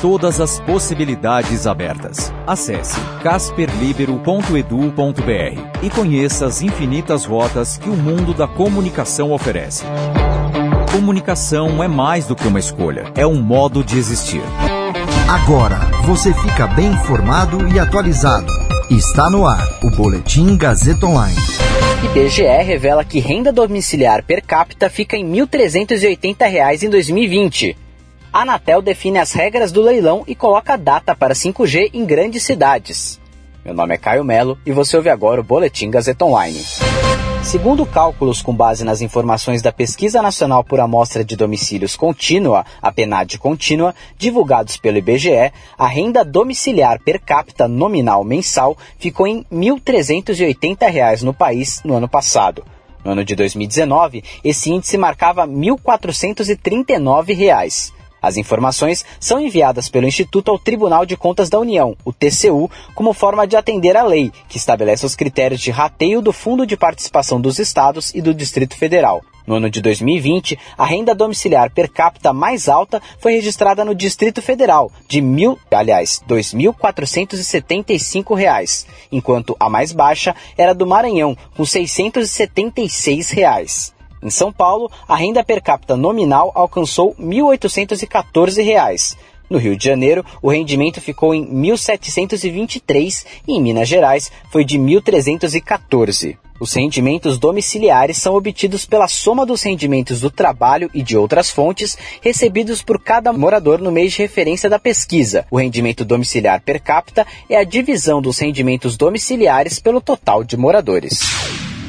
Todas as possibilidades abertas. Acesse casperlibero.edu.br e conheça as infinitas rotas que o mundo da comunicação oferece. Comunicação é mais do que uma escolha, é um modo de existir. Agora você fica bem informado e atualizado. Está no ar o Boletim Gazeta Online. IBGE revela que renda domiciliar per capita fica em R$ 1.380 em 2020. A Anatel define as regras do leilão e coloca a data para 5G em grandes cidades. Meu nome é Caio Melo e você ouve agora o Boletim Gazeta Online. Segundo cálculos com base nas informações da Pesquisa Nacional por Amostra de Domicílios Contínua, a PNAD Contínua, divulgados pelo IBGE, a renda domiciliar per capita nominal mensal ficou em R$ 1.380 no país no ano passado. No ano de 2019, esse índice marcava R$ 1.439. As informações são enviadas pelo Instituto ao Tribunal de Contas da União, o TCU, como forma de atender à lei, que estabelece os critérios de rateio do Fundo de Participação dos Estados e do Distrito Federal. No ano de 2020, a renda domiciliar per capita mais alta foi registrada no Distrito Federal, de mil, aliás, R$ 2.475, enquanto a mais baixa era do Maranhão, com 676 reais. Em São Paulo, a renda per capita nominal alcançou R$ 1.814. No Rio de Janeiro, o rendimento ficou em R$ 1.723 e em Minas Gerais foi de R$ 1.314. Os rendimentos domiciliares são obtidos pela soma dos rendimentos do trabalho e de outras fontes recebidos por cada morador no mês de referência da pesquisa. O rendimento domiciliar per capita é a divisão dos rendimentos domiciliares pelo total de moradores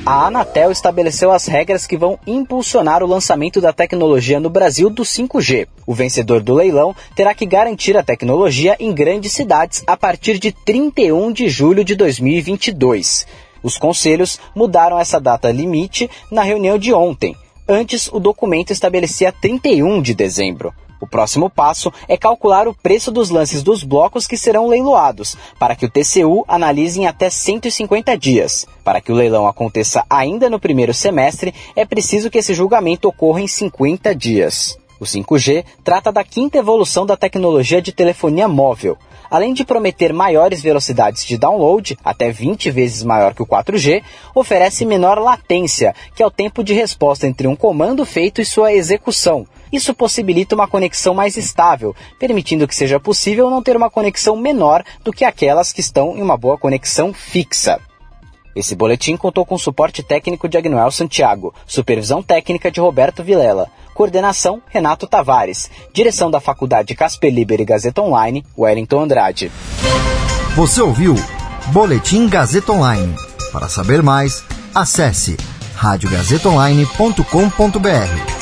a Anatel estabeleceu as regras que vão impulsionar o lançamento da tecnologia no Brasil do 5G. O vencedor do leilão terá que garantir a tecnologia em grandes cidades a partir de 31 de julho de 2022. Os conselhos mudaram essa data limite na reunião de ontem. Antes, o documento estabelecia 31 de dezembro. O próximo passo é calcular o preço dos lances dos blocos que serão leiloados, para que o TCU analise em até 150 dias. Para que o leilão aconteça ainda no primeiro semestre, é preciso que esse julgamento ocorra em 50 dias. O 5G trata da quinta evolução da tecnologia de telefonia móvel. Além de prometer maiores velocidades de download, até 20 vezes maior que o 4G, oferece menor latência, que é o tempo de resposta entre um comando feito e sua execução. Isso possibilita uma conexão mais estável, permitindo que seja possível não ter uma conexão menor do que aquelas que estão em uma boa conexão fixa. Esse boletim contou com suporte técnico de Agnoel Santiago, supervisão técnica de Roberto Vilela, coordenação Renato Tavares, direção da Faculdade Casper Liber e Gazeta Online, Wellington Andrade. Você ouviu Boletim Gazeta Online. Para saber mais, acesse radiogazetaonline.com.br